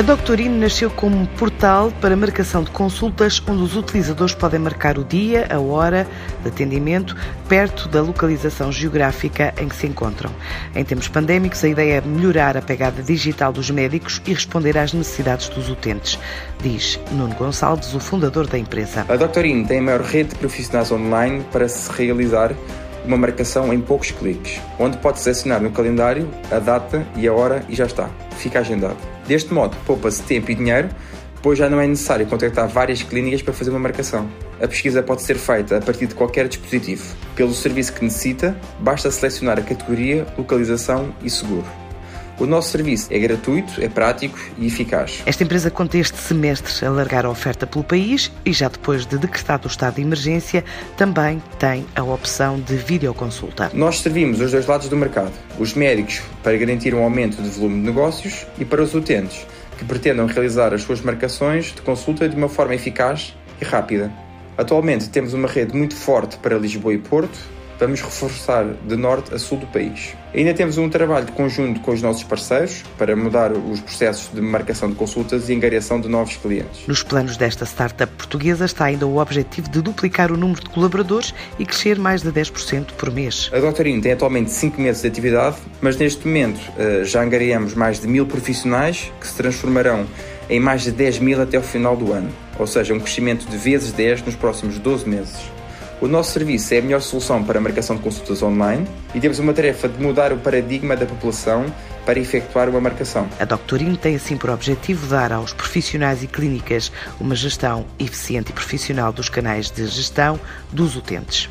A Doctorine nasceu como um portal para marcação de consultas onde os utilizadores podem marcar o dia, a hora de atendimento, perto da localização geográfica em que se encontram. Em tempos pandémicos, a ideia é melhorar a pegada digital dos médicos e responder às necessidades dos utentes, diz Nuno Gonçalves, o fundador da empresa. A Doctorine tem a maior rede de profissionais online para se realizar uma marcação em poucos cliques, onde pode selecionar no calendário a data e a hora e já está, fica agendado. Deste modo, poupa-se tempo e dinheiro, pois já não é necessário contactar várias clínicas para fazer uma marcação. A pesquisa pode ser feita a partir de qualquer dispositivo. Pelo serviço que necessita, basta selecionar a categoria, localização e seguro. O nosso serviço é gratuito, é prático e eficaz. Esta empresa conta este semestre alargar a oferta pelo país e já depois de decretado o estado de emergência, também tem a opção de videoconsulta. Nós servimos os dois lados do mercado. Os médicos para garantir um aumento de volume de negócios e para os utentes que pretendam realizar as suas marcações de consulta de uma forma eficaz e rápida. Atualmente temos uma rede muito forte para Lisboa e Porto, vamos reforçar de norte a sul do país. Ainda temos um trabalho de conjunto com os nossos parceiros para mudar os processos de marcação de consultas e angariação de novos clientes. Nos planos desta startup portuguesa está ainda o objetivo de duplicar o número de colaboradores e crescer mais de 10% por mês. A Doutorino tem atualmente 5 meses de atividade, mas neste momento eh, já angariamos mais de mil profissionais que se transformarão em mais de 10 mil até o final do ano, ou seja, um crescimento de vezes 10 nos próximos 12 meses. O nosso serviço é a melhor solução para a marcação de consultas online e temos uma tarefa de mudar o paradigma da população para efetuar uma marcação. A Doctorino tem assim por objetivo dar aos profissionais e clínicas uma gestão eficiente e profissional dos canais de gestão dos utentes.